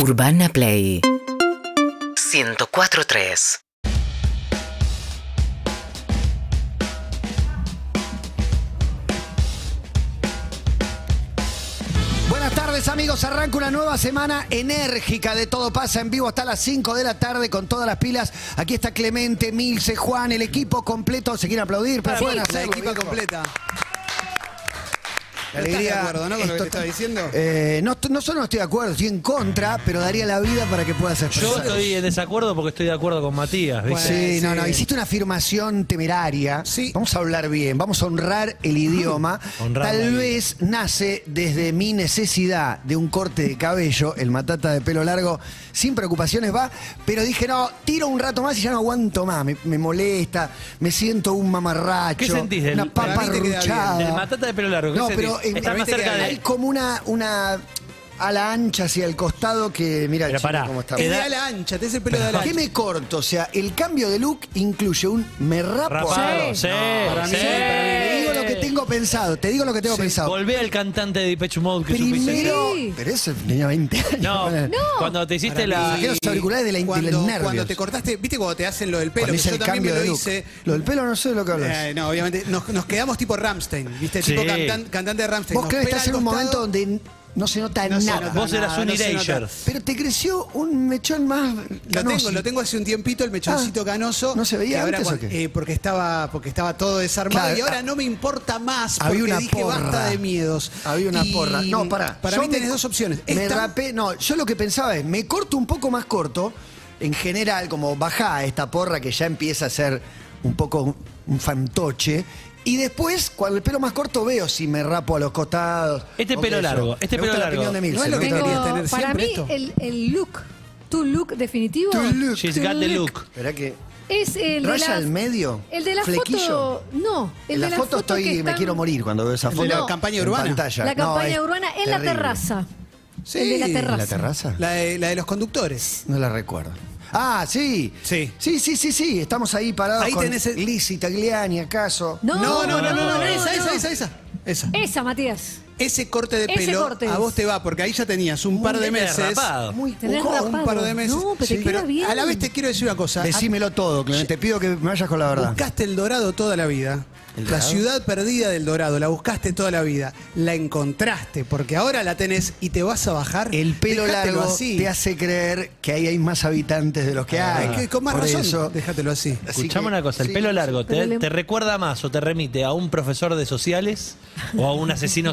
Urbana Play 104.3 Buenas tardes amigos, arranca una nueva semana enérgica de Todo Pasa en vivo hasta las 5 de la tarde con todas las pilas. Aquí está Clemente, Milce, Juan, el equipo completo. ¿Se quieren aplaudir? Pero pueden La hacerlo, equipa viejo. completa. ¿No estás alegría de acuerdo, no, con lo que es te estaba diciendo? Eh, no, no solo no estoy de acuerdo, estoy en contra, pero daría la vida para que puedas Yo expresar. estoy en desacuerdo porque estoy de acuerdo con Matías. ¿viste? Sí, no, no, hiciste una afirmación temeraria. Sí. Vamos a hablar bien, vamos a honrar el idioma. Honrar Tal vida. vez nace desde mi necesidad de un corte de cabello, el matata de pelo largo, sin preocupaciones va, pero dije, no, tiro un rato más y ya no aguanto más, me, me molesta, me siento un mamarracho. ¿Qué sentís del- Una papa para mí te queda bien. arruchada. Del matata de pelo largo. ¿qué No, sentís? pero en- mí más te cerca queda- de. hay como una, una a la ancha hacia el costado que, mira, Pero chico, pará, cómo está. Es de ala ancha, te es el pelo de ala ¿Qué ancha. me corto? O sea, el cambio de look incluye un me rapo Rapado, acá. sí, para mí sí, para mí. Tengo pensado, te digo lo que tengo pensado. Volvé al cantante de Depeche Mode que supiste. Primero, Sí. pero eso tenía 20 años. No, cuando te hiciste Para la. mí, Saqué los auriculares de la- de los cuando, nervios. Cuando te cortaste, viste cuando te hacen lo del pelo, Cuando que hice yo el también cambio me de lo look. hice. Lo del pelo no sé de lo que hablas. Eh, no, obviamente, nos, nos quedamos tipo Ramstein, ¿viste? Sí. Tipo cantan- cantante de Ramstein. Vos Nos crees que pela estás en al un momento costado. donde no se nota No se nada. nota Vos eras nada, un no se. Pero te creció un mechón más Lo canoso. tengo, lo tengo hace un tiempito, el mechoncito Ah, canoso. ¿no se veía que antes o qué? eh, porque estaba porque estaba todo desarmado Claro, y ahora ah, no me importa más Había porque una dije porra. basta de miedos. Había una Y porra. No, pará. Para Yo mí me- tenés dos opciones. Me Esta- rapé. No, yo lo que pensaba es, me corto un poco más corto. En general, como baja esta porra que ya empieza a ser un poco un, un fantoche. Y después, cuando el pelo más corto, veo si me rapo a los costados. Este o pelo qué sé yo. largo, este Me pelo gusta la largo. opinión de Milce, No es lo que me gusta- querías Tengo, tener para siempre mí, esto. el, el look, tu look definitivo, Tu look. She's got the look. Esperá que. es el de ¿Raya la, al medio? El de la ¿Flequillo? foto. No, el en la, de foto, estoy, que me están- quiero morir cuando veo esa ¿El de foto. la No. campaña en urbana? pantalla. La No, campaña es urbana en la terrible. terraza. Sí. El de la terraza. ¿La terraza? La de, la de los conductores. No la recuerdo. Ah, sí. Sí. Sí, sí, sí, sí. Estamos ahí parados Ahí con tenés el- Lizzie Tagliani, ¿acaso? No, No, no, no, no, no, no, esa, no. esa, esa, esa. Esa. Esa, Matías. Ese corte de Ese pelo corte a es. vos te va, porque ahí ya tenías un par de meses. Muy Tenés. Un rapado. par de meses. No, pero te queda bien. A la vez te quiero decir una cosa. Decímelo todo, Clemente. Te pido que me vayas con la verdad. Buscaste el dorado toda la vida. ¿El La Dorado? ciudad perdida del dorado, la buscaste toda la vida. La encontraste, porque ahora la tenés y te vas a bajar. El pelo Dejátelo largo así. te hace creer que ahí hay más habitantes de los que hay. Es que con más Por razón, eso- déjatelo así. Así Escuchame que- una cosa, el sí, pelo largo, Pero te, le- te recuerda más o te remite a un profesor de sociales o a un asesino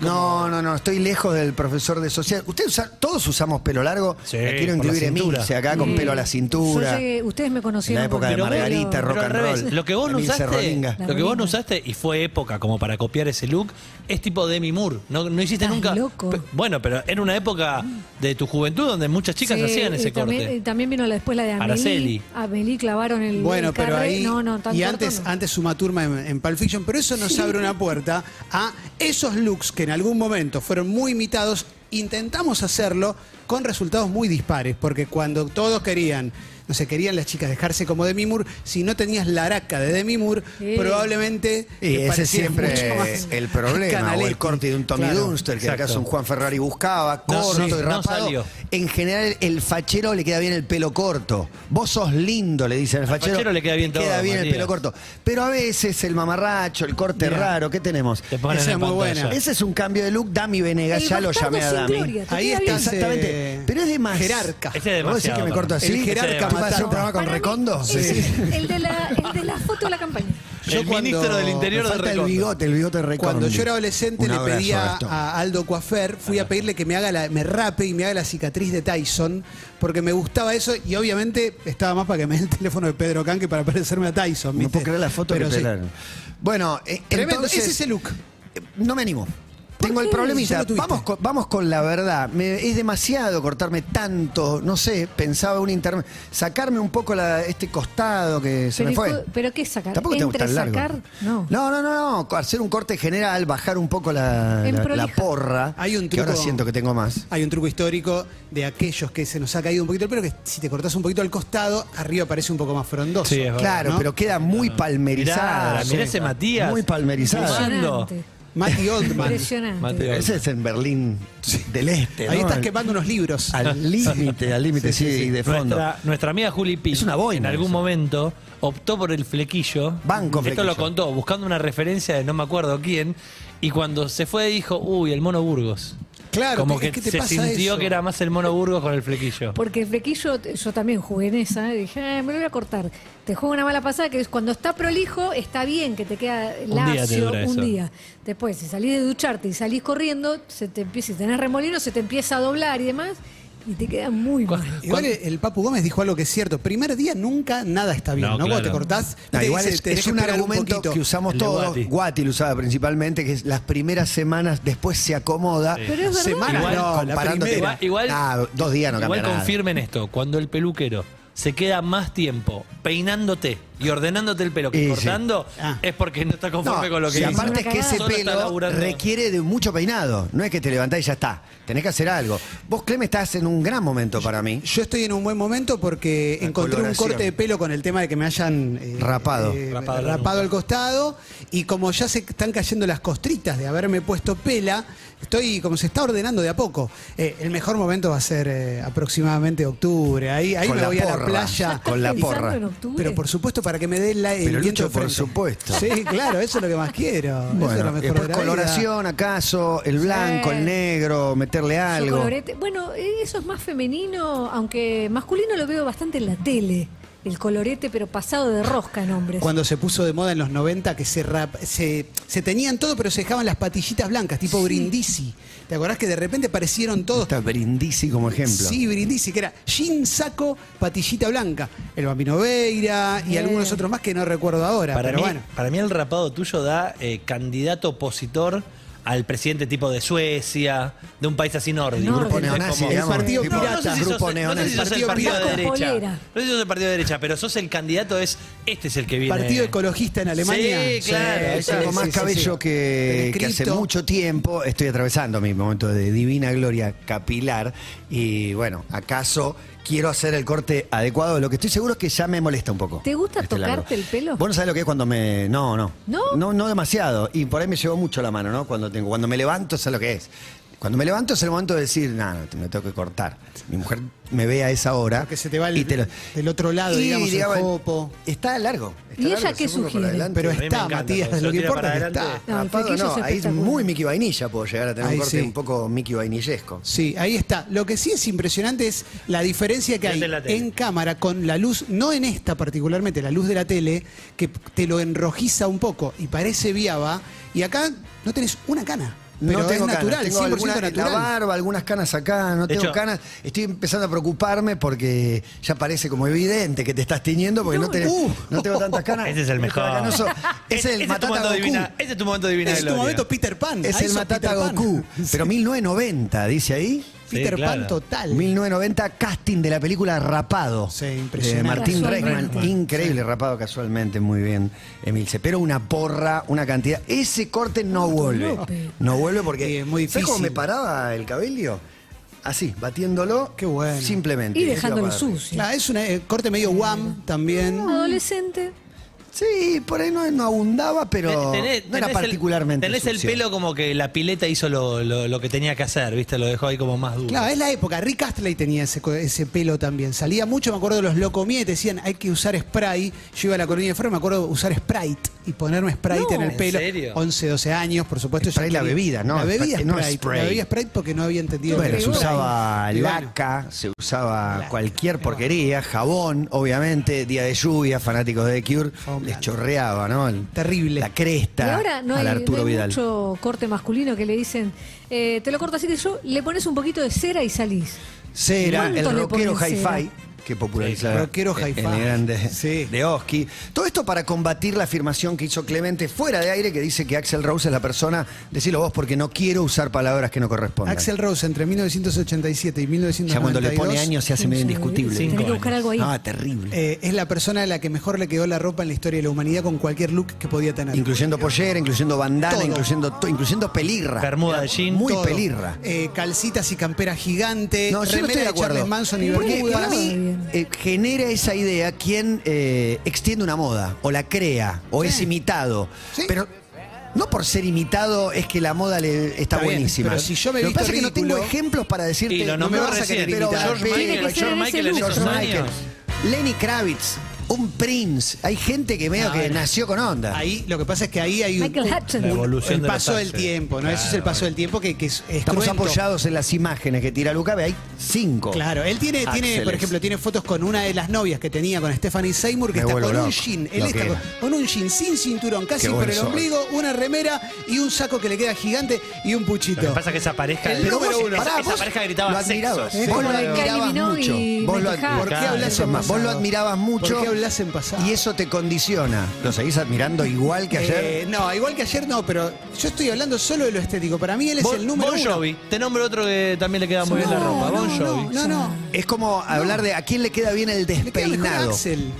como- No, no, no, estoy lejos del profesor de social. ¿Ustedes usa- todos usamos pelo largo? Sí, Me quiero incluir. Emilce acá con pelo a la cintura. Yo llegué- ustedes me En conocieron la época de. Margarita, rock Pero al and revés, roll. lo que vos no usaste, lo que vos no usaste y fue época como para copiar ese look, es tipo Demi Moore. No, no hiciste Estás nunca. loco. Bueno, pero era una época de tu juventud donde muchas chicas Sí, hacían ese y también, corte. y también vino la- después la de Amelie. Araceli. Amelie clavaron el Bueno, el pero ahí. No, no, tan y corto antes, no. antes Suma Turma en, en Pulp Fiction, pero eso nos abre una puerta a esos looks que en algún momento fueron muy imitados. Intentamos hacerlo con resultados muy dispares, porque cuando todos querían. No sé, querían las chicas dejarse como Demi Moore. Si no tenías la araca de Demi Moore, Sí. probablemente. Y te ese siempre mucho más el problema, o el corte de un Tommy Claro. Dunster, que exacto. acaso un Juan Ferrari buscaba, No, corto sí, y no rapado. salió. En general, el fachero le queda bien el pelo corto. Vos sos lindo, le dicen al fachero. fachero le queda bien todo, queda bien el pelo corto. Pero a veces el mamarracho, el corte raro, ¿qué tenemos? Te ponen Esa en es muy buena. Ese es un cambio de look. Dami Venegas, El ya lo llamé a Dami. gloria, Ahí está. Exactamente. Pero es de más. Jerarca. Ese es ¿Vos decís demasiado. que me corto así? El jerarca Ese es ¿Tú vas a hacer un programa con Para mí, Recondo? ese- El, de la, el de la foto de la campaña. Yo el cuando- ministro del Me Interior de falta el Recondo. bigote, el bigote de Recondo. Cuando yo era adolescente Un le abrazo, pedía Gastón. a Aldo Coafer, fui a pedirle que me haga la, me rape y me haga la cicatriz de Tyson, porque me gustaba eso y obviamente estaba más para que me dé el teléfono de Pedro Can que para parecerme a Tyson. No ¿viste? puedo creer la foto Pero que sí. pelaron. Bueno, eh, Tremendo, entonces, ese es el look. eh, No me animo. ¿Por Tengo el problemita. Vamos con, vamos con la verdad. Me- es demasiado cortarme tanto. No sé, pensaba un internet. Sacarme un poco la- este costado que se pero, me fue. hijo- ¿Pero qué sacar? Tampoco tengo ¿Entre tan largo. sacar? No. no, no, no, no. Hacer un corte general, bajar un poco la, porra. Hay un que ahora siento que tengo más. Hay un truco histórico de aquellos que se nos ha caído un poquito el pelo, que si te cortás un poquito al costado, arriba parece un poco más frondoso. Sí, es verdad. Claro, ¿no? pero queda muy palmerizada. Mirá, la mirá ese Matías. Muy palmerizada. Matty Oldman. Impresionante. Ese es en Berlín del Este. Ahí ¿no? estás quemando unos libros. Al límite, al límite, sí, y de fondo. Nuestra, nuestra amiga Juli Pi Es una boina en algún eso. momento optó por el flequillo. Banco Esto flequillo. lo contó, buscando una referencia de no me acuerdo quién. Y cuando se fue dijo, uy, el mono Burgos. Claro, Como que, que te se pasa sintió eso. que era más el mono Burgos con el flequillo. Porque el flequillo, yo también jugué en esa, y dije, "Ah, me lo voy a cortar. Te juega una mala pasada que es cuando está prolijo, está bien, que te queda Un día te lacio un día. Después, si salís de ducharte y salís corriendo, se te empieza, si tenés remolino, se te empieza a doblar y demás, y te queda muy mal. Igual el, el Papu Gómez dijo algo que es cierto. Primer día nunca nada está bien. No, ¿no? Cuando te cortás, No, te igual dice, es, un argumento que usamos todos. Guati. Guati. lo usaba principalmente, que es las primeras semanas después se acomoda. Pero es verdad. Semana, Igual, no, comparándote- primera. Igual, igual, Ah, dos días no igual nada. confirmen esto, cuando el peluquero se queda más tiempo peinándote y ordenándote el pelo que sí. confortando, Ah. es porque no está conforme No, con lo que y hizo. aparte es que ese Solo está pelo laburando. requiere de mucho peinado. No es que te levantás y ya está. Tenés que hacer algo. Vos, Clem, estás en un gran momento para mí. Yo estoy en un buen momento porque La encontré un corte de pelo con el tema de que me hayan eh, Rapado. eh, Rapado la rapado nuca. al costado y como ya se están cayendo las costritas de haberme puesto pela, estoy como se está ordenando de a poco. Eh, el mejor momento va a ser eh, aproximadamente octubre. Ahí, ahí Con me la voy a la porra. playa. Con la porra. en octubre? Pero por supuesto para que me dé la, el Pero, viento Lucho, de por supuesto. Sí, claro, eso es lo que más quiero. eso es lo Bueno, mejor después de la vida. coloración, acaso, el blanco, Sí. el negro, meterle algo. Bueno, eh, eso es más femenino, aunque masculino lo veo bastante en la tele. El colorete, pero pasado de rosca en hombres. Cuando se puso de moda en los 90 que se, rap- se, se tenían todo, pero se dejaban las patillitas blancas, tipo Brindisi. ¿Te acordás que de repente aparecieron todos? Está Brindisi como ejemplo. Sí, Brindisi, que era jean, saco, patillita blanca. El Bambino Veira y Bien. algunos otros más que no recuerdo ahora. Para pero mí, bueno. para mí el rapado tuyo da eh, candidato opositor al presidente tipo de Suecia, de un país así nórdico. Grupo neonazi, Como- digamos, Partido tipo, pirata. No sé si Grupo sos, no sé neonazi. si sos el Partido partido de pirata. derecha. Polera. No sé si sos el partido de derecha, pero sos el candidato, es este es el que viene. Partido ecologista en Alemania. Sí, claro, Es Sí, algo más sí, cabello sí. Que, El que hace cripto. mucho tiempo estoy atravesando mi momento de divina gloria capilar y bueno, acaso quiero hacer el corte adecuado. Lo que estoy seguro es que ya me molesta un poco. ¿Te gusta este tocarte el pelo? Vos no sabés lo que es cuando me... No, no. ¿No? No, no demasiado. Y por ahí me llevó mucho la mano, ¿no? Cuando, tengo, cuando me levanto, sé lo que es. Cuando me levanto es el momento de decir, nada, me tengo que cortar. Mi mujer me ve a esa hora. Porque se te va el- y lo- del otro lado, Y, digamos, el jopo. Está largo. está ¿Y ella largo, qué seguro por sugiere? adelante. Pero está, encanta, Matías, lo lo que importa es que está. No, el Rapado flequillo no, es ahí es muy Mickey Vainilla puedo llegar a tener Ahí un corte sí. un poco Mickey Vainillesco. Sí, ahí está. Lo que sí es impresionante es la diferencia que hay en cámara con la luz, no en esta particularmente, la luz de la tele, que te lo enrojiza un poco y parece viaba, y acá no tenés una cana. Pero no tengo es natural, canas, tengo 100% alguna- natural. La barba, algunas canas acá, no De tengo hecho- canas. Estoy empezando a preocuparme porque ya parece como evidente que te estás tiñendo porque no, No, tenés- no. no tengo tantas canas. Ese es el mejor. Es el Ese Matata tu momento Goku. divina, ese es tu momento divina Es de tu momento Peter Pan. Es Ahí el Matata Peter Pan. Goku. Sí. Pero 1990, dice ahí. Peter Sí, Pan total. 1990, casting de la película Rapado. Sí, De impresionante. Martín Casualmente. Reichman. Increíble, rapado casualmente, muy bien, Emilce. Pero una porra, una cantidad. Ese corte no vuelve. No vuelve porque. Sí, es muy ¿Sabes cómo difícil. me paraba el cabello? Así, batiéndolo. Qué bueno. Simplemente. Y dejándolo sucio. Claro, es un eh, corte medio guam también. Adolescente. Sí, por ahí no, no abundaba, pero Tenés- no era tenés el- particularmente. tenés el pelo como que la pileta hizo lo, lo- lo que tenía que hacer, ¿viste? Lo dejó ahí como más duro. Claro, es la época. Rick Astley tenía ese, ese pelo también. Salía mucho, me acuerdo de los te decían hay que usar spray. Yo iba a la colonia de fuera, me acuerdo de usar Sprite y ponerme Sprite No. en el ¿En pelo. serio? 11, 12 años, por supuesto. Sprite la bebida, ¿no? La bebida Sprite, no Sprite. spray. La bebida Sprite porque no había entendido. Bueno, que se era usaba Y bueno, laca, se usaba cualquier porquería, jabón, obviamente, día de lluvia, fanáticos de The Cure, Jabón les blanco. chorreaba, ¿no? El- Terrible. La cresta Y ahora no al hay, Arturo no hay Vidal. mucho corte masculino que le dicen, eh, te lo corto así que yo, le pones un poquito de cera y salís. Cera, el ¿Cuánto le rockero hi-fi, cera? Que popularizó Sí, rockero el- el grande Sí. de Oski. Todo esto para combatir la afirmación que hizo Clemente fuera de aire, que dice que Axel Rose es la persona, decilo vos, porque no quiero usar palabras que no correspondan. Axel Rose entre 1987 y ya 1992 cuando le pone años se hace medio indiscutible. Tenés que buscar algo ahí. Ah, terrible. eh, es la persona a la que mejor le quedó la ropa en la historia de la humanidad con cualquier look que podía tener. Incluyendo pollera, incluyendo bandana, Todo. incluyendo, to- incluyendo pelirra. Bermuda de jean. Muy Todo. pelirra. Eh, calcitas y campera gigante. No, yo no estoy de acuerdo. Charles Manson y Bermuda. para mí Bien. eh, genera esa idea quien eh, extiende una moda, o la crea, o es imitado. Sí. Pero No por ser imitado es que la moda le está, Está bien, buenísima. pero si yo me Lo que pasa es que no tengo ejemplos para decirte. Y lo no me vas a querer pero George Michael, George. Michael, Lenny Kravitz, un Prince. Hay gente que medio No, que no. nació con onda. Ahí, lo que pasa es que ahí hay un. La evolución el de paso del tiempo, ¿no? Eso es el paso del tiempo que, que es, es Estamos cruento. apoyados en las imágenes que tira Luca, ve, hay cinco. Claro, él tiene, tiene, por ejemplo, tiene fotos con una de las novias que tenía con Stephanie Seymour, que Me está con un jean. Él Lo está con, un jean sin cinturón, casi por el sol. ombligo, una remera y un saco que le queda gigante y un puchito. Lo que pasa es que esa pareja. El número uno. esa, pareja lo gritaba sexo. admirabas. Vos lo admirabas mucho. lo. ¿Por qué hablas más, vos lo admirabas mucho. ¿Por qué hablas en pasado? Y eso te condiciona. ¿Lo seguís admirando igual que ayer? Eh, no, igual que ayer no, pero yo estoy hablando solo de lo estético. Para mí él es Bon, el número Bon uno. Jovi. Te nombro otro que también le queda muy bien la No, ropa. Bon no, Jovi. No, no. Es como hablar de a quién le queda bien el Le queda mejor a despeinado. Axel.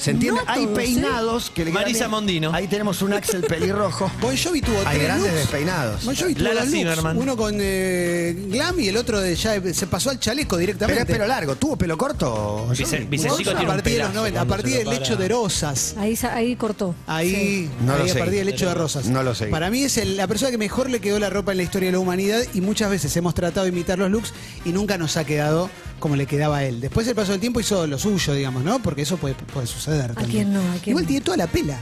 ¿Se entiende? No Hay todos, ¿eh? peinados que le quedan Marisa bien. Mondino. Ahí tenemos un Axel pelirrojo. Bon Jovi tuvo Hay tres grandes looks. despeinados. Bon Jovi tuvo Lala dos looks. Zimmerman. Uno con eh, glam y el otro de ya se pasó al chaleco Pero directamente. es pelo largo. ¿Tuvo pelo corto? Vicentico a un partir de los pelazo 90, a cuando partir se lo del hecho de Rosas. Ahí, sa- ahí cortó. Ahí, Sí. No lo ahí a partir del hecho de Rosas. No lo sé. Para mí es el- la persona que mejor le quedó la ropa en la historia de la humanidad y muchas veces hemos tratado de imitar los looks y nunca nos ha quedado como le quedaba a él. Después el paso del tiempo hizo lo suyo, digamos, ¿no? Porque eso puede, puede suceder. también. quién no? ¿A quién Igual no? tiene toda la pela.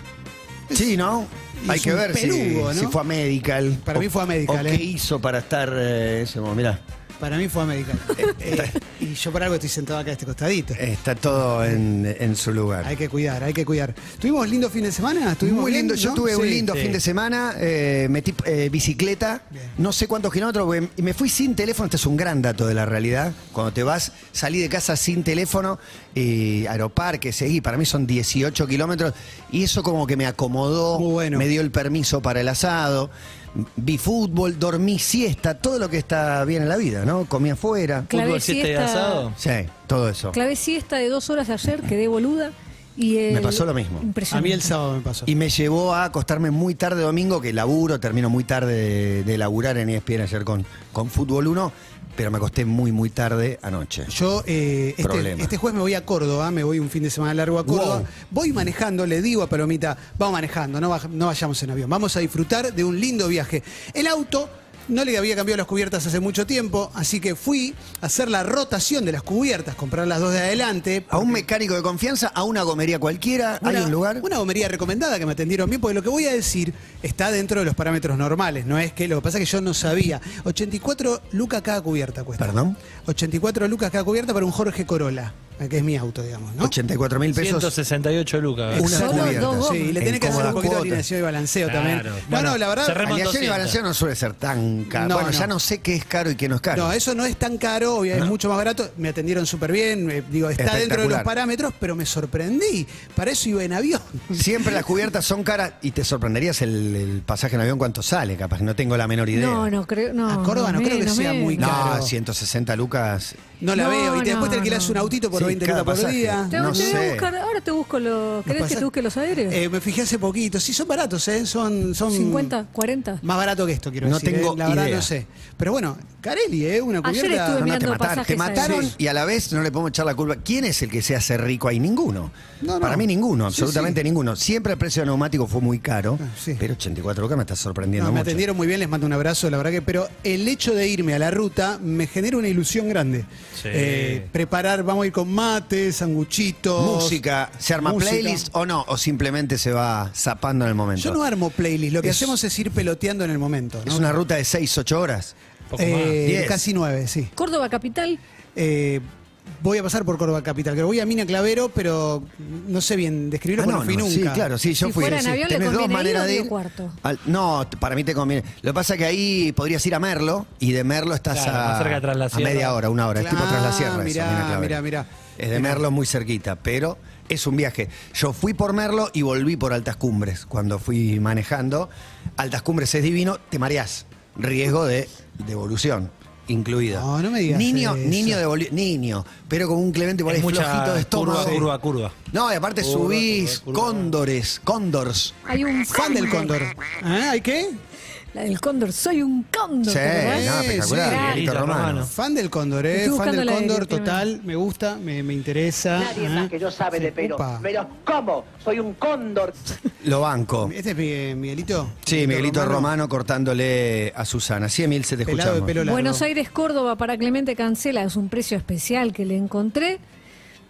Sí, ¿no? Hay que ver si- peludo, si, ¿no? fue a Medical. Para o- mí fue a Medical, O ¿eh? qué hizo para estar eh, ese momento. Mirá, Para mí fue América. Eh, y yo por algo estoy sentado acá a este costadito. está todo en, en su lugar. Hay que cuidar, hay que cuidar. ¿Tuvimos lindo fin de semana? ¿Estuvimos Muy bien, lindo, yo no? tuve un lindo sí. fin de semana, eh, metí eh, bicicleta, Bien. no sé cuántos kilómetros, porque- y me fui sin teléfono, este es un gran dato de la realidad, cuando te vas, salí de casa sin teléfono, y aeroparque, seguí, para mí son 18 kilómetros, y eso como que me acomodó, Muy bueno. me dio el permiso para el asado, vi fútbol, dormí siesta, todo lo que está bien en la vida, ¿no? Comí afuera, Clave Fútbol, siesta y asado. sí, todo eso. Clavé siesta de dos horas ayer, quedé boluda. Y el- Me pasó lo mismo. A mí el sábado me pasó. Y me llevó a acostarme muy tarde domingo, que laburo, termino muy tarde de, de laburar en ESPN ayer con, con Fútbol 1, pero me acosté muy, muy tarde anoche. Yo eh, este, Problema. este jueves me voy a Córdoba, me voy un fin de semana largo a Córdoba. Wow. Voy manejando, le digo a Palomita, vamos manejando, no, baj- no vayamos en avión, vamos a disfrutar de un lindo viaje. El auto no le había cambiado las cubiertas hace mucho tiempo, así que fui a hacer la rotación de las cubiertas, comprar las dos de adelante. A un mecánico de confianza, a una gomería cualquiera, hay Una- un lugar. Una gomería recomendada que me atendieron bien, porque lo que voy a decir está dentro de los parámetros normales. No es que lo que pasa es que yo no sabía. 84 lucas cada cubierta cuesta. ¿Perdón? 84 lucas cada cubierta para un Jorge Corolla, que es mi auto, digamos, ¿no? 84 mil pesos. 168 lucas. Una cubierta. Sí, y le En tenés que hacer un poquito de alineación y balanceo Claro. también. No, Bueno, no, la verdad. Alineación y 200. balanceo no suele ser tan caro. No, bueno, no. ya no sé qué es caro y qué no es caro. No, eso no es tan caro, obvio, es mucho más barato. Me atendieron súper bien, eh, digo, está dentro de los parámetros, pero me sorprendí. Para eso iba en avión. Siempre las cubiertas son caras y te sorprenderías el, el pasaje en avión cuánto sale, capaz que no tengo la menor idea. No, no creo. No, A Córdoba no creo que sea muy No, caro. 160 lucas. No la No, veo. Y después te no, alquilás no. un autito por Sí, 20 cada lucas por pasaje. día. Te, No te voy sé. a buscar, ahora te busco los. ¿Querés pasa- que te busque los aéreos? Eh, me fijé hace poquito. Sí, son baratos, ¿eh? Son, son 50, 40. Más barato que esto, quiero No decir. tengo ¿eh? La verdad idea. no sé. Pero bueno, Carelli, ¿eh? Una Ayer cubierta. estuve No, no, te, mirando mataron, te pasajes mataron aéreos. y a la vez no le podemos echar la culpa. ¿Quién es el que se hace rico ahí? Ninguno. No, no. Para mí ninguno, Sí, absolutamente sí. ninguno. Siempre el precio de neumático fue muy caro, Ah, sí. pero 84 lucas me está sorprendiendo No, me mucho. atendieron muy bien, les mando un abrazo, la verdad que, pero el hecho de irme a la ruta me genera una ilusión grande. Sí. Eh, preparar, vamos a ir con mates, sanguchitos. Música, ¿se arma música. playlist o no? ¿O simplemente se va zapando en el momento? Yo no armo playlist, lo que Es- hacemos es ir peloteando en el momento. ¿no? Es una ruta de 6, 8 horas. Poco Eh, más. Diez. casi nueve, sí. Córdoba Capital. Eh, voy a pasar por Córdoba Capital, que voy a Mina Clavero, pero no sé bien describirlo Ah, porque no, no fui no, nunca. sí, claro, sí, yo Si fui. fuera en sí. avión, ¿le Tenés dos conviene ir maneras o de Río ir. Cuarto? Al- no, t- para mí te conviene. Lo que pasa es que ahí podrías ir a Merlo y de Merlo estás Claro, a, más cerca de Tras la a Sierra. media hora, una hora. es tipo tras la sierra. eso, mirá, Mina Clavero. mirá, mirá. Es de Merlo muy cerquita, pero es un viaje. Yo fui por Merlo y volví por Altas Cumbres cuando fui manejando. Altas Cumbres es divino, te mareás. Riesgo de devolución incluido. No, no me digas Niño, eso. niño devolu- niño, pero con un Clemente por ahí Es flojito de estómago. curva, curva, curva. No, y aparte Curva, subís curva, curva. cóndores, cóndors. Hay un Fan del cóndor. ¿Ah, ¿Hay qué? La del cóndor, soy un cóndor. Sí, ¿te acordás? no, espectacular. sí. Miguelito Romano. Romano. Fan del Cóndor, ¿eh? Estoy Fan del la Cóndor, dirección. total. Me gusta, me, me interesa. Nadie ¿eh? más que yo sabe de pelo. Upa. Pero ¿cómo? Soy un cóndor. Lo banco. ¿Este es Mi- Miguelito? Sí, Miguelito Romano cortándole a Susana. Sí, Emil, se te Pelado de escuchamos. pelo largo. Buenos Aires, Córdoba para Clemente Cancela es un precio especial que le encontré.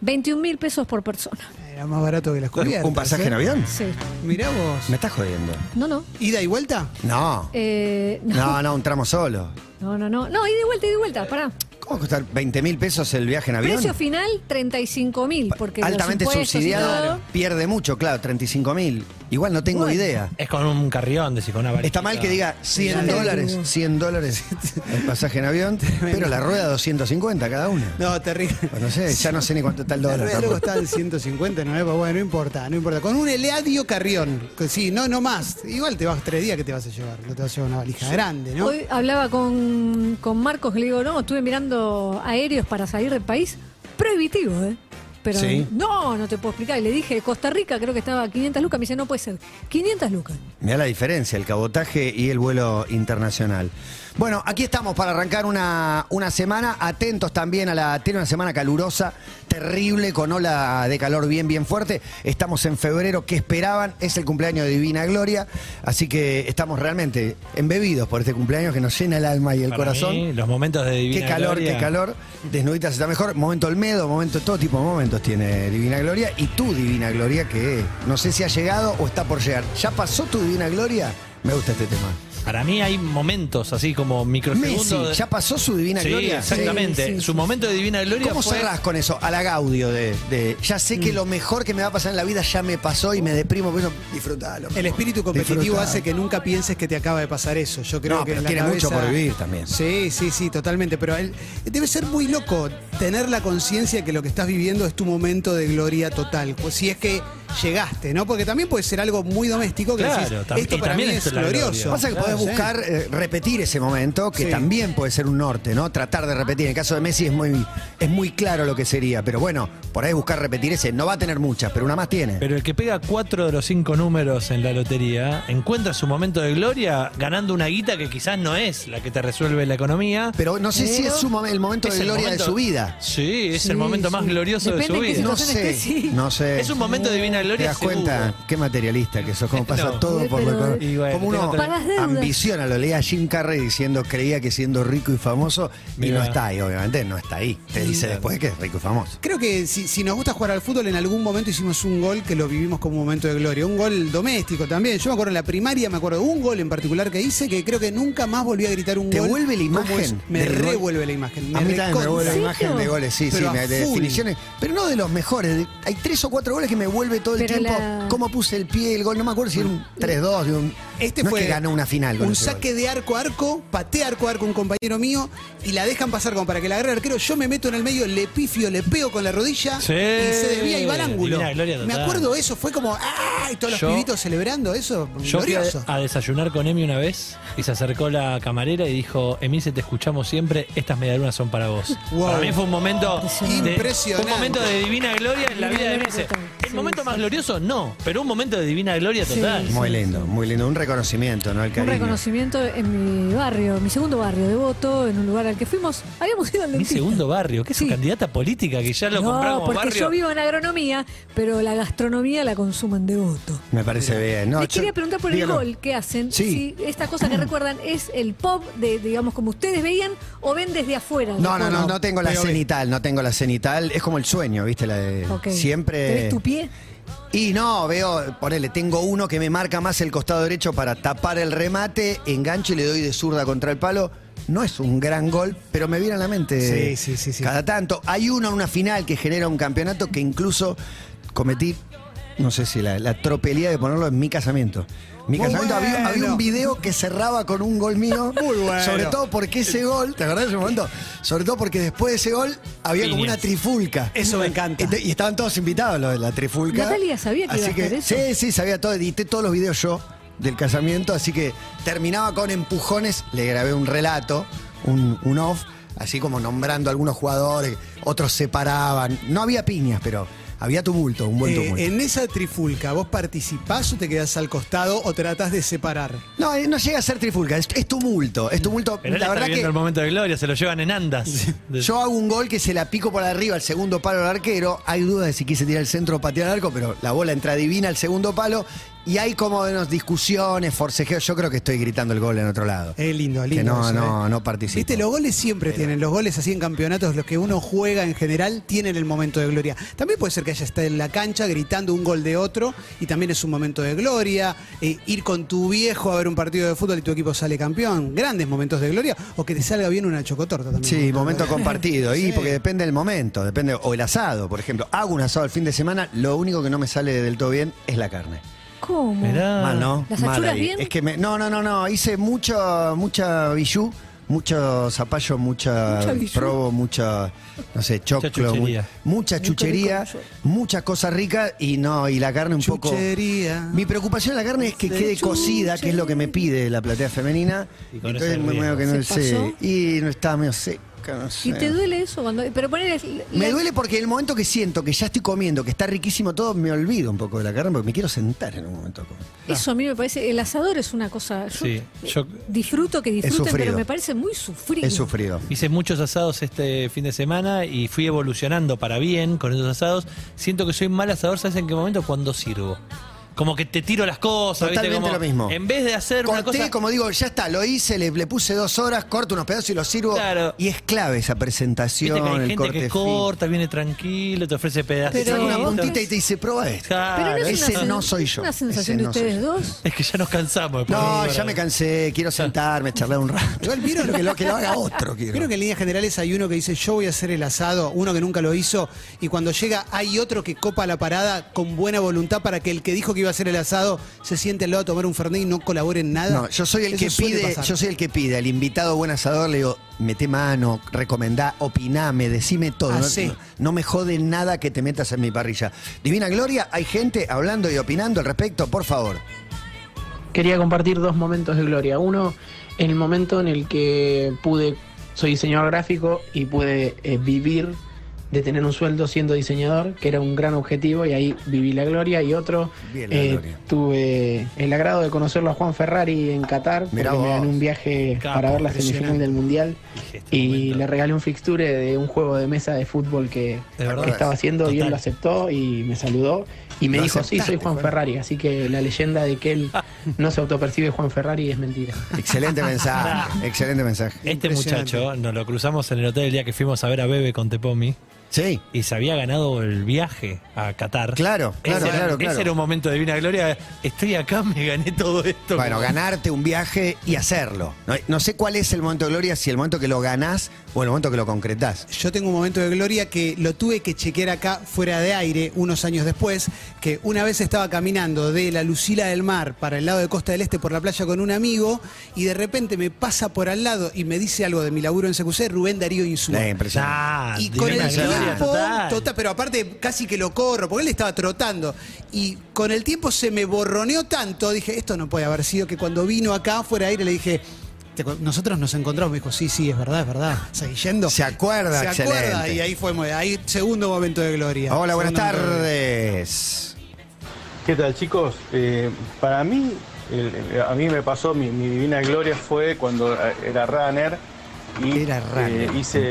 21 mil pesos por persona. Era más barato que las cubiertas. ¿Un pasaje en ¿eh? avión? Sí. Mirá vos. ¿Me estás jodiendo? No, no. ¿Ida y vuelta? No. Eh, no. No, no, un tramo solo. No, no, no. No, y de vuelta, y de vuelta, pará. ¿Cómo va a costar 20 mil pesos el viaje en avión? Precio final, 35 mil. Porque Altamente subsidiado. todo- Pierde mucho, claro, 35 mil. Igual no tengo Bueno. idea. Es con un carrión, decís, con una varita. Está mal que diga 100 Ya te dólares, digo. 100 dólares el pasaje en avión, pero la rueda 250 cada una. No, terrible. Pues no sé, ya no sé ni cuánto está el La dólar. rueda luego está en 150, no, bueno, no importa, no importa. Con un Eladio Carrión, que sí, no, no más. Igual te vas tres días que te vas a llevar, no te vas a llevar una valija grande, ¿no? Hoy hablaba con, con Marcos, le digo, no, estuve mirando aéreos para salir del país. Prohibitivo, ¿eh? Pero Sí. no, no te puedo explicar. Y le dije, Costa Rica creo que estaba a 500 lucas. Me dice, no puede ser. 500 lucas. Mira la diferencia, el cabotaje y el vuelo internacional. Bueno, aquí estamos para arrancar una, una semana, atentos también a la... Tiene una semana calurosa, terrible, con ola de calor bien, bien fuerte. Estamos en febrero, ¿qué esperaban? Es el cumpleaños de Divina Gloria, así que estamos realmente embebidos por este cumpleaños que nos llena el alma y el Para corazón. mí, los momentos de Divina Qué calor, Gloria. qué calor. Desnuditas está mejor. Momento Olmedo, momento, todo tipo de momentos tiene Divina Gloria. Y tu Divina Gloria, que no sé si ha llegado o está por llegar. ¿Ya pasó tu Divina Gloria? Me gusta este tema. Para mí hay momentos así como microsegundos. Messi, de- ¿ya pasó su Divina Sí, Gloria? exactamente. Sí, sí, Su sí. momento de Divina Gloria ¿Cómo fue... cerrás con eso? A la Gaudio de, de, ya sé Mm. que lo mejor que me va a pasar en la vida ya me pasó y me deprimo, por eso disfrutalo. El espíritu competitivo hace que nunca pienses que te acaba de pasar eso. Yo creo No, que pero en la tiene mucho por vivir también. Sí, sí, sí, totalmente. Pero él- debe ser muy loco tener la conciencia que lo que estás viviendo es tu momento de gloria total. Pues si es que llegaste, ¿no? Porque también puede ser algo muy doméstico que Claro, decís, tam- esto y para mí también es es la glorioso. gloria. Pasa que Claro, podés sí. buscar eh, repetir ese momento, que Sí. también puede ser un norte, ¿no? Tratar de repetir. En el caso de Messi es muy, es muy claro lo que sería, pero bueno, por ahí buscar repetir ese. No va a tener muchas, pero una más tiene. Pero el que pega cuatro de los cinco números en la lotería encuentra su momento de gloria ganando una guita que quizás no es la que te resuelve la economía. Pero no sé si es su mom- el momento de el gloria momento- de su vida. Sí, es Sí, el momento más glorioso de Depende su qué vida. No situación sé, sí. no sé. Es un momento de divina ¿Te gloria. das seguro. cuenta? Qué materialista que sos, cómo pasa No. todo por lo Pero- Y bueno, Como uno tengo otra- Pagas deudas. ambiciona, lo leía Jim Carrey diciendo creía que siendo rico y famoso, y Mirá. no está ahí, obviamente, no está ahí. Te dice después que es rico y famoso. Creo que si, si nos gusta jugar al fútbol, en algún momento hicimos un gol que lo vivimos como un momento de gloria. Un gol doméstico también. Yo me acuerdo en la primaria, me acuerdo un gol en particular que hice que creo que nunca más volví a gritar un ¿Te gol. vuelve la como imagen es. Me del gol? revuelve la imagen. A mí también me recontra. vuelve la ¿En imagen de goles, sí, Pero sí, me- de full. definiciones. Pero no de los mejores. de- hay tres o cuatro goles que me vuelve todo el Pero tiempo. la- Cómo puse el pie, el gol. No me acuerdo si era un 3-2. de un- Este no fue es que ganó una final. con un saque gol. de arco a arco, patea arco a arco un compañero mío y la dejan pasar como para que la agarre el arquero. Yo me meto en el medio, le pifio, le pego con la rodilla Sí. y se desvía y va al ángulo. Me acuerdo eso, fue como ¡ay! Todos los Yo- pibitos celebrando eso. Yo fui a, glorioso. a desayunar con Emi una vez y se acercó la camarera y dijo, Emi, se te escuchamos siempre, estas medialunas son para vos. Wow. Para mí fue un momento de, Impresionante. un momento de divina gloria en la Divina vida de gloria Emi. total. El Sí, momento más glorioso, no, pero un momento de divina gloria total. Sí. Muy lindo, muy lindo. Un reconocimiento, ¿no? El Un reconocimiento en mi barrio, mi segundo barrio, Devoto, en un lugar al que fuimos. Habíamos ido al Mi dentista. segundo barrio, que es su Sí. candidata política que ya lo no, compramos porque barrio. yo vivo en agronomía, pero la gastronomía la consumo en Devoto. Me parece bien. No, Les yo- quería preguntar por dígalo. el gol que hacen. Sí. Si esta cosa que recuerdan es el pop de, digamos, como ustedes veían, o ven desde afuera. No, no, no, no tengo la cenital, no tengo la cenital. Es como el sueño, ¿viste? La de siempre. ¿Te ves tu pie? Y no, veo, ponele, tengo uno que me marca más el costado derecho para tapar el remate, engancho y le doy de zurda contra el palo. No es un gran gol, pero me viene a la mente Sí, sí, sí, sí. cada tanto. Hay uno en una final que genera un campeonato que incluso cometí, no sé si la, la tropelía de ponerlo en mi casamiento. Mi Muy casamiento había, bueno. había un video que cerraba con un gol mío. Muy bueno. Sobre todo porque ese gol, ¿te acordás de ese momento? Sobre todo porque después de ese gol había como una trifulca. Eso me encanta. Y estaban todos invitados los de la trifulca. Natalia sabía que así iba a que, hacer eso. Sí, sí, sabía todo. Edité todos los videos yo del casamiento, así que terminaba con empujones. Le grabé un relato, un, un off, así como nombrando a algunos jugadores, otros se paraban. No había piñas, pero había tumulto, un buen Eh, tumulto. en esa trifulca, ¿vos participás o te quedás al costado o tratás de separar? No, eh, no llega a ser trifulca, es, es tumulto, es tumulto. Pero él la está verdad que el momento de gloria, se lo llevan en andas. Yo hago un gol que se la pico por arriba al segundo palo del arquero. Hay dudas de si quise tirar el centro o patear al arco, pero la bola entra divina al segundo palo. Y hay como unas discusiones, forcejeos. Yo creo que estoy gritando el gol en otro lado. Es lindo, lindo. Que no, eso, no, ¿eh? no participo. Viste, los goles siempre tienen, los goles así en campeonatos, los que uno juega en general, tienen el momento de gloria. También puede ser que haya estado en la cancha gritando un gol de otro y también es un momento de gloria. Eh, ir con tu viejo a ver un partido de fútbol y tu equipo sale campeón, grandes momentos de gloria. O que te salga bien una chocotorta también. Sí, momento compartido. Y Sí. porque depende del momento, depende. O el asado, por ejemplo. Hago un asado el fin de semana, lo único que no me sale del todo bien es la carne. ¿Cómo? Mirá. Mal, ¿no? ¿Las Mal achuras ahí. bien? Es que me- no, no, no, no. Hice mucho, mucha bijú, mucho zapallo, mucha Mucha bijú. probo, mucha, no sé, choclo, chuchería. mucha chuchería, rico, muchas cosas ricas y no, y la carne un poco. Chuchería. Mi preocupación en la carne es que quede cocida, que es lo que me pide la platea femenina. Y con Entonces, ese medio riesgo. que no ¿Se sé. pasó? Y no está medio seca, no sé. ¿Y te duele eso cuando.? Pero poner. Me duele porque el momento que siento que ya estoy comiendo, que está riquísimo todo, me olvido un poco de la carne porque me quiero sentar en un momento. a comer. Eso a mí me parece. El asador es una cosa. Yo, Sí, yo- disfruto que disfruten, pero me parece muy sufrido. He sufrido. Hice muchos asados este fin de semana y fui evolucionando para bien con esos asados. Siento que soy mal asador, ¿sabes en qué momento? Cuando sirvo. Como que te tiro las cosas, ¿viste? Totalmente Como, lo mismo. En vez de hacer una Corté, cosa. como digo, ya está, lo hice, le, le puse dos horas, corto unos pedazos y los sirvo. Claro. Y es clave esa presentación, Viste que hay el gente corte que corta, viene tranquilo, te ofrece Te pedacitos. saca una puntita y te dice, prueba esto. Claro, Pero no es Ese una, no soy yo. una sensación Ese de ustedes dos. Es que ya nos cansamos. No, ya me cansé, quiero sentarme, charlar un rato. Igual vieron que lo, que lo haga otro, quiero. Creo que en líneas generales hay uno que dice yo voy a hacer el asado, uno que nunca lo hizo, y cuando llega hay otro que copa la parada con buena voluntad para que el que dijo que iba a hacer el asado se siente al lado a tomar un fernet y no colabore en nada. No, yo soy el Eso que pide, pasar. yo soy el que pide al invitado buen asador, le digo, mete mano, recomendá, opiname, decime todo. Ah, no, sí. no- no me jode nada que te metas en mi parrilla. Divina Gloria, hay gente hablando y opinando al respecto, por favor. Quería compartir dos momentos de gloria. Uno, el momento en el que pude, soy diseñador gráfico y pude eh, vivir de tener un sueldo siendo diseñador, que era un gran objetivo y ahí viví la gloria. Y otro, eh, gloria. tuve el agrado de conocerlo a Juan Ferrari en Qatar, porque Mirá me gané un viaje Capo, para ver la semifinal del Mundial Este y momento. le regalé un fixture de un juego de mesa de fútbol que, ¿De verdad? que estaba haciendo y él lo aceptó y me saludó y me Lo dijo, sí, soy Juan. Ferrari, así que la leyenda de que él no se autopercibe Juan Ferrari es mentira. Excelente mensaje, excelente mensaje. Este muchacho nos lo cruzamos en el hotel el día que fuimos a ver a Bebe con Tepomi Sí, y se había ganado el viaje a Qatar. claro, claro, ese, era- claro, claro. ese era un momento de divina gloria. Estoy acá, me gané todo esto. Bueno, ganarte un viaje y hacerlo. No, no sé cuál es el momento de gloria, si el momento que lo ganás o el momento que lo concretás. Yo tengo un momento de gloria que lo tuve que chequear acá fuera de aire unos años después, que una vez estaba caminando de la Lucila del Mar para el lado de Costa del Este por la playa con un amigo y de repente me pasa por al lado y me dice algo de mi laburo en CQC, Rubén Darío Insúa. Eh, impresionante. Ah, Y con el tiempo, total. total, pero aparte casi que lo corro, porque él estaba trotando. Y con el tiempo se me borroneó tanto, dije, esto no puede haber sido que cuando vino acá fuera de aire le dije, "Te cu- nosotros nos encontramos, me dijo, sí, sí, es verdad, es verdad. Seguí yendo. Se acuerda, Se acuerda, y ahí fue, ahí segundo momento de gloria. Hola, buenas Segundo tardes. ¿Qué tal chicos? Eh, para mí, el- a mí me pasó, mi, mi divina gloria fue cuando eh, era runner y Era runner, eh, hice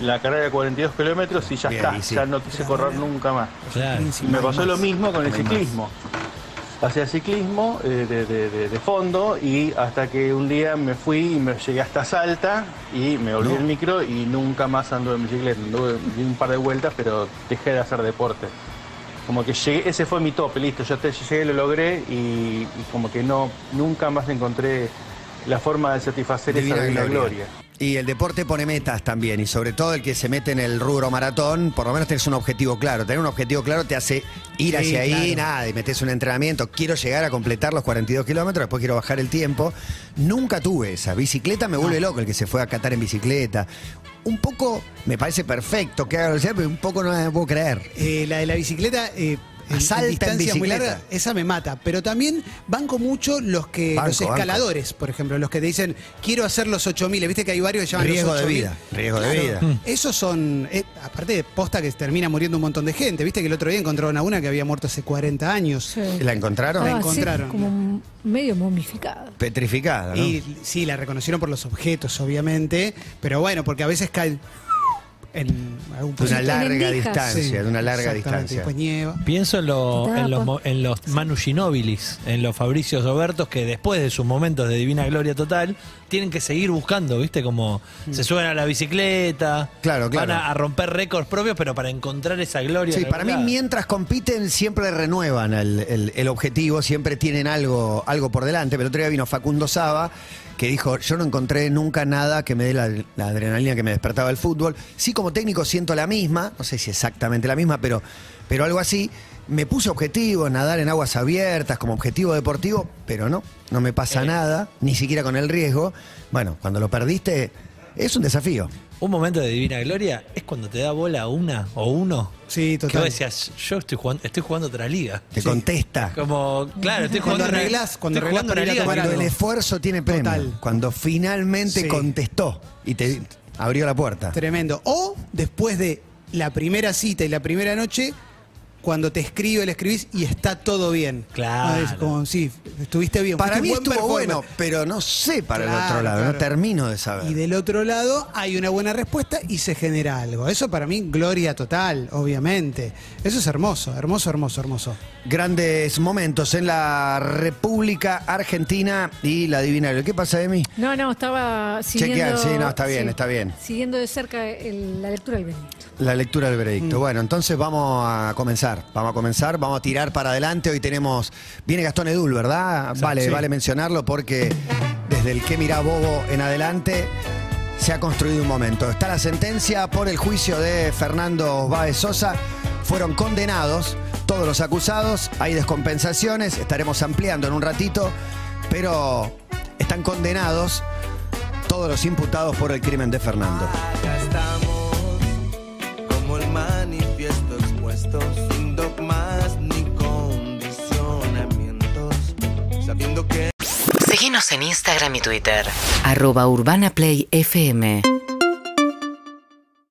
la carrera de 42 kilómetros y ya Bien, está, y sí. ya no quise correr nunca más. Claro. Y me pasó lo mismo con el ciclismo. Hacía ciclismo eh, de, de- de- de fondo y hasta que un día me fui y me llegué hasta Salta y me volví el micro y nunca más ando en bicicleta. Anduve un par de vueltas, pero dejé de hacer deporte. Como que llegué, ese fue mi tope, listo, yo te, llegué, lo logré y, y como que no, nunca más encontré la forma de satisfacer Divina esa divina gloria. gloria. Y el deporte pone metas también, y sobre todo el que se mete en el rubro maratón, por lo menos tenés un objetivo claro. Tener un objetivo claro te hace ir Sí, hacia ahí, claro. nada, y metes un entrenamiento. Quiero llegar a completar los 42 kilómetros, después quiero bajar el tiempo. Nunca tuve esa. Bicicleta me vuelve loco el que se fue a catar en bicicleta. Un poco me parece perfecto que haga velocidad, pero un poco no me puedo creer. Eh, la de la bicicleta, eh, en, Salta en distancias muy largas, esa me mata. Pero también banco mucho los que Banco, los escaladores, por ejemplo, los que te dicen, quiero hacer los 8000. Viste que hay varios que llaman Riesgo los de 8000. vida, riesgo de vida. Esos son, eh, aparte de posta que termina muriendo un montón de gente. Viste que el otro día encontraron a una que había muerto hace 40 años. Sí. ¿La encontraron? La Estaba así, encontraron. como medio momificada. Petrificada, ¿no? Y sí, la reconocieron por los objetos, obviamente. Pero bueno, porque a veces caen en algún de una larga distancia, Sí, de una larga distancia. Después nieva. Pienso en, lo- Tapa. en los, en los Manu Ginobilis, en los Fabricios Obertos, que después de sus momentos de divina gloria total, tienen que seguir buscando, ¿viste? Como se suben a la bicicleta, Claro, claro. van a, a romper récords propios, pero para encontrar esa gloria. Sí, para mí mientras compiten siempre renuevan el, el- el objetivo, siempre tienen algo, algo por delante. Pero el otro día vino Facundo Saba que dijo, yo no encontré nunca nada que me dé la, la adrenalina que me despertaba el fútbol. Sí, como técnico siento la misma, no sé si exactamente la misma, pero, pero algo así. Me puse objetivo, nadar en aguas abiertas como objetivo deportivo, pero no, no me pasa nada, ni siquiera con el riesgo. Bueno, cuando lo perdiste, es un desafío. Un momento de divina gloria es cuando te da bola una o uno. Sí, Que total. vos decías, yo estoy jugando, estoy jugando otra liga. Te Sí. contesta. Como, claro, estoy Cuando jugando. una- arreglás- cuando estoy arreglás jugando para liga tomar que- Cuando algo. el esfuerzo tiene premio. Total. Cuando finalmente Sí. contestó y te abrió la puerta. Tremendo. O después de la primera cita y la primera noche, cuando te escribe, le escribís y está todo bien. Claro. Es como, sí, estuviste bien. Para mí estuvo bueno, pero no sé para el otro lado, claro. no termino de saber. Y del otro lado hay una buena respuesta y se genera algo. Eso para mí, gloria total, obviamente. Eso es hermoso, hermoso, hermoso, hermoso. Grandes momentos en la República Argentina y la Divina. ¿Qué pasa de mí? No, no, estaba siguiendo... Chequear, sí, no, está bien, está bien. Siguiendo de cerca el- la lectura del Benito. La lectura del Mm. veredicto. Bueno, entonces vamos a comenzar. Vamos a comenzar, vamos a tirar para adelante. Hoy tenemos. Viene Gastón Edul, ¿verdad? Vale, sí. vale mencionarlo porque desde el que mira Bobo en adelante se ha construido un momento. Está la sentencia por el juicio de Fernando Báez Sosa. Fueron condenados todos los acusados. Hay descompensaciones. Estaremos ampliando en un ratito. Pero están condenados todos los imputados por el crimen de Fernando. Acá estamos, como el manifiesto expuesto, sabiendo que Síguenos en Instagram y Twitter. Arroba Urbana Play FM.